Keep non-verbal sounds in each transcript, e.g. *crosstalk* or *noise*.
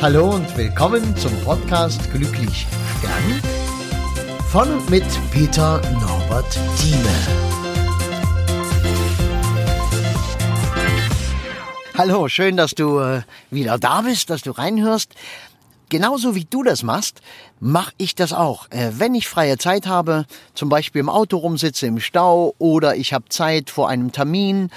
Hallo und willkommen zum Podcast Glücklich Stern von und mit Peter Norbert Thieme. Hallo, schön, dass du äh, wieder da bist, dass du reinhörst. Genauso wie du das machst, mache ich das auch. Äh, wenn ich freie Zeit habe, zum Beispiel im Auto rumsitze im Stau oder ich habe Zeit vor einem Termin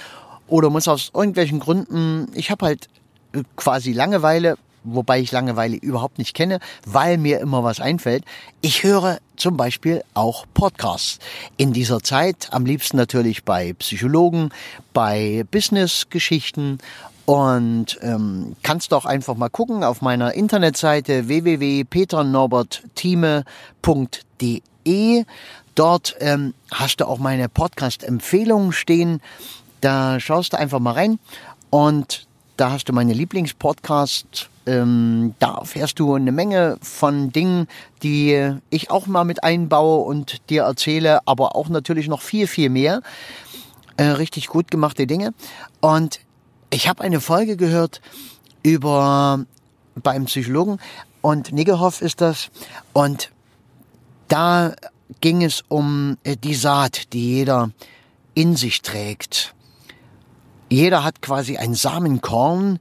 oder muss aus irgendwelchen Gründen, ich habe halt äh, quasi Langeweile, wobei ich Langeweile überhaupt nicht kenne, weil mir immer was einfällt. Ich höre zum Beispiel auch Podcasts. In dieser Zeit am liebsten natürlich bei Psychologen, bei Business-Geschichten und ähm, kannst doch einfach mal gucken auf meiner Internetseite www.peternorberttheme.de. Dort ähm, hast du auch meine Podcast-Empfehlungen stehen. Da schaust du einfach mal rein und da hast du meine Lieblingspodcasts. Ähm, da erfährst du eine Menge von Dingen, die ich auch mal mit einbaue und dir erzähle, aber auch natürlich noch viel, viel mehr. Äh, richtig gut gemachte Dinge. Und ich habe eine Folge gehört über beim Psychologen und Niggerhoff ist das und da ging es um äh, die Saat, die jeder in sich trägt. Jeder hat quasi ein Samenkorn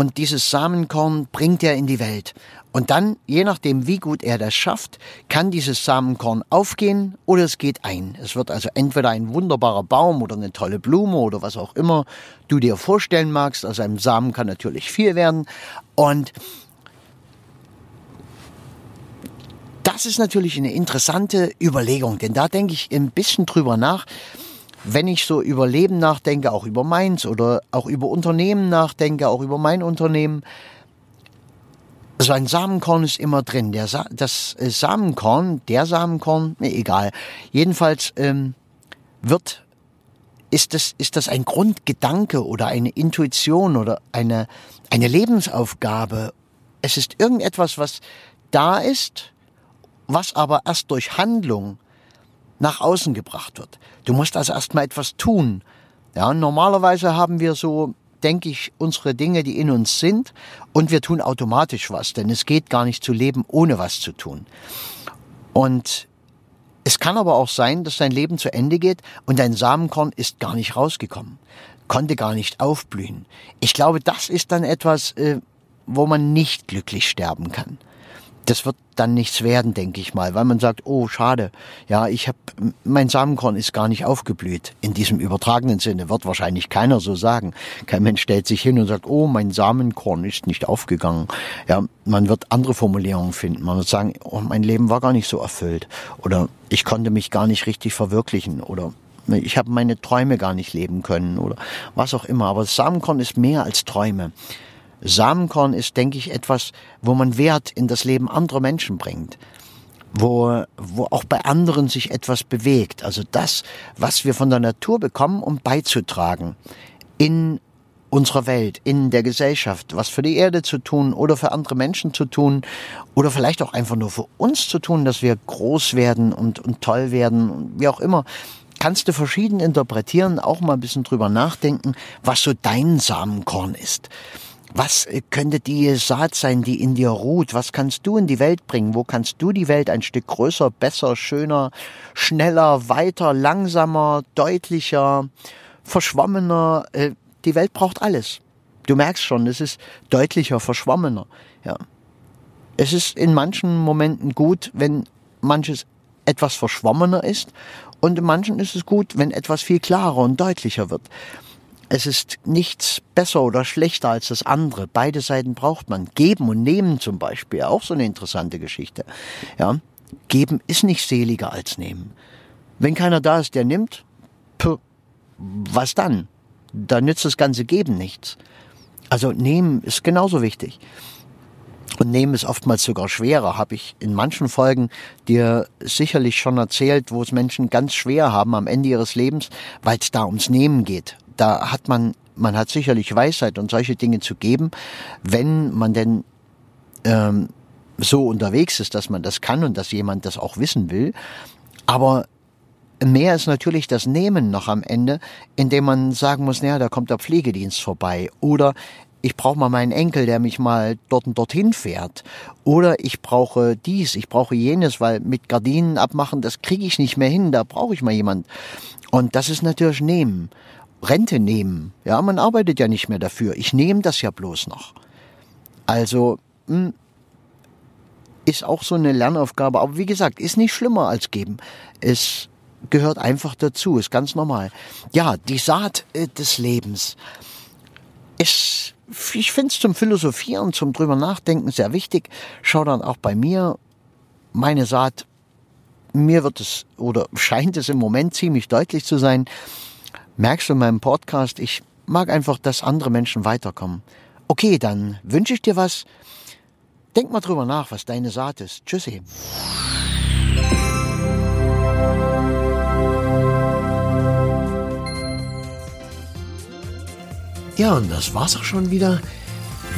und dieses Samenkorn bringt er in die Welt. Und dann, je nachdem, wie gut er das schafft, kann dieses Samenkorn aufgehen oder es geht ein. Es wird also entweder ein wunderbarer Baum oder eine tolle Blume oder was auch immer du dir vorstellen magst. Aus einem Samen kann natürlich viel werden. Und das ist natürlich eine interessante Überlegung, denn da denke ich ein bisschen drüber nach. Wenn ich so über Leben nachdenke, auch über meins oder auch über Unternehmen nachdenke, auch über mein Unternehmen, so ein Samenkorn ist immer drin. Der Sa das äh, Samenkorn, der Samenkorn, nee, egal. Jedenfalls ähm, wird ist das ist das ein Grundgedanke oder eine Intuition oder eine eine Lebensaufgabe. Es ist irgendetwas, was da ist, was aber erst durch Handlung nach außen gebracht wird. Du musst also erstmal etwas tun. Ja, normalerweise haben wir so denke ich, unsere Dinge, die in uns sind, und wir tun automatisch was, denn es geht gar nicht zu leben, ohne was zu tun. Und es kann aber auch sein, dass dein Leben zu Ende geht und dein Samenkorn ist gar nicht rausgekommen, konnte gar nicht aufblühen. Ich glaube, das ist dann etwas, äh, wo man nicht glücklich sterben kann das wird dann nichts werden, denke ich mal, weil man sagt, oh, schade, ja, ich habe, mein Samenkorn ist gar nicht aufgeblüht. In diesem übertragenen Sinne wird wahrscheinlich keiner so sagen. Kein Mensch stellt sich hin und sagt, oh, mein Samenkorn ist nicht aufgegangen. Ja, man wird andere Formulierungen finden. Man wird sagen, oh, mein Leben war gar nicht so erfüllt oder ich konnte mich gar nicht richtig verwirklichen oder ich habe meine Träume gar nicht leben können oder was auch immer. Aber Samenkorn ist mehr als Träume. Samenkorn ist, denke ich, etwas, wo man Wert in das Leben anderer Menschen bringt. Wo, wo auch bei anderen sich etwas bewegt. Also das, was wir von der Natur bekommen, um beizutragen in unserer Welt, in der Gesellschaft, was für die Erde zu tun oder für andere Menschen zu tun oder vielleicht auch einfach nur für uns zu tun, dass wir groß werden und, und toll werden, wie auch immer kannst du verschieden interpretieren, auch mal ein bisschen drüber nachdenken, was so dein Samenkorn ist. Was könnte die Saat sein, die in dir ruht? Was kannst du in die Welt bringen? Wo kannst du die Welt ein Stück größer, besser, schöner, schneller, weiter, langsamer, deutlicher, verschwommener? Äh, die Welt braucht alles. Du merkst schon, es ist deutlicher, verschwommener. Ja. Es ist in manchen Momenten gut, wenn manches etwas verschwommener ist und in manchen ist es gut, wenn etwas viel klarer und deutlicher wird. Es ist nichts besser oder schlechter als das andere. Beide Seiten braucht man. Geben und nehmen zum Beispiel, auch so eine interessante Geschichte. Ja, geben ist nicht seliger als nehmen. Wenn keiner da ist, der nimmt, puh, was dann? Da nützt das ganze Geben nichts. Also nehmen ist genauso wichtig. Und nehmen ist oftmals sogar schwerer, habe ich in manchen Folgen dir sicherlich schon erzählt, wo es Menschen ganz schwer haben am Ende ihres Lebens, weil es da ums Nehmen geht da hat man, man hat sicherlich Weisheit und solche Dinge zu geben, wenn man denn ähm, so unterwegs ist, dass man das kann und dass jemand das auch wissen will. Aber mehr ist natürlich das Nehmen noch am Ende, indem man sagen muss, naja, da kommt der Pflegedienst vorbei oder ich brauche mal meinen Enkel, der mich mal dort und dorthin fährt. Oder ich brauche dies, ich brauche jenes, weil mit Gardinen abmachen, das kriege ich nicht mehr hin, da brauche ich mal jemand. Und das ist natürlich nehmen. Rente nehmen. Ja, man arbeitet ja nicht mehr dafür. Ich nehme das ja bloß noch. Also, mh, hm, ist auch so eine Lernaufgabe. Aber wie gesagt, ist nicht schlimmer als geben. Es gehört einfach dazu, ist ganz normal. Ja, die Saat äh, des Lebens ist ich finde es zum Philosophieren, zum drüber nachdenken sehr wichtig. Schau dann auch bei mir, meine Saat, mir wird es oder *laughs* scheint es im Moment ziemlich deutlich zu sein. Merkst du in meinem Podcast, ich mag einfach, dass andere Menschen weiterkommen. Okay, dann wünsche ich dir was. Denk mal drüber nach, was deine Saat ist. Tschüssi. Ja, und das war's auch schon wieder.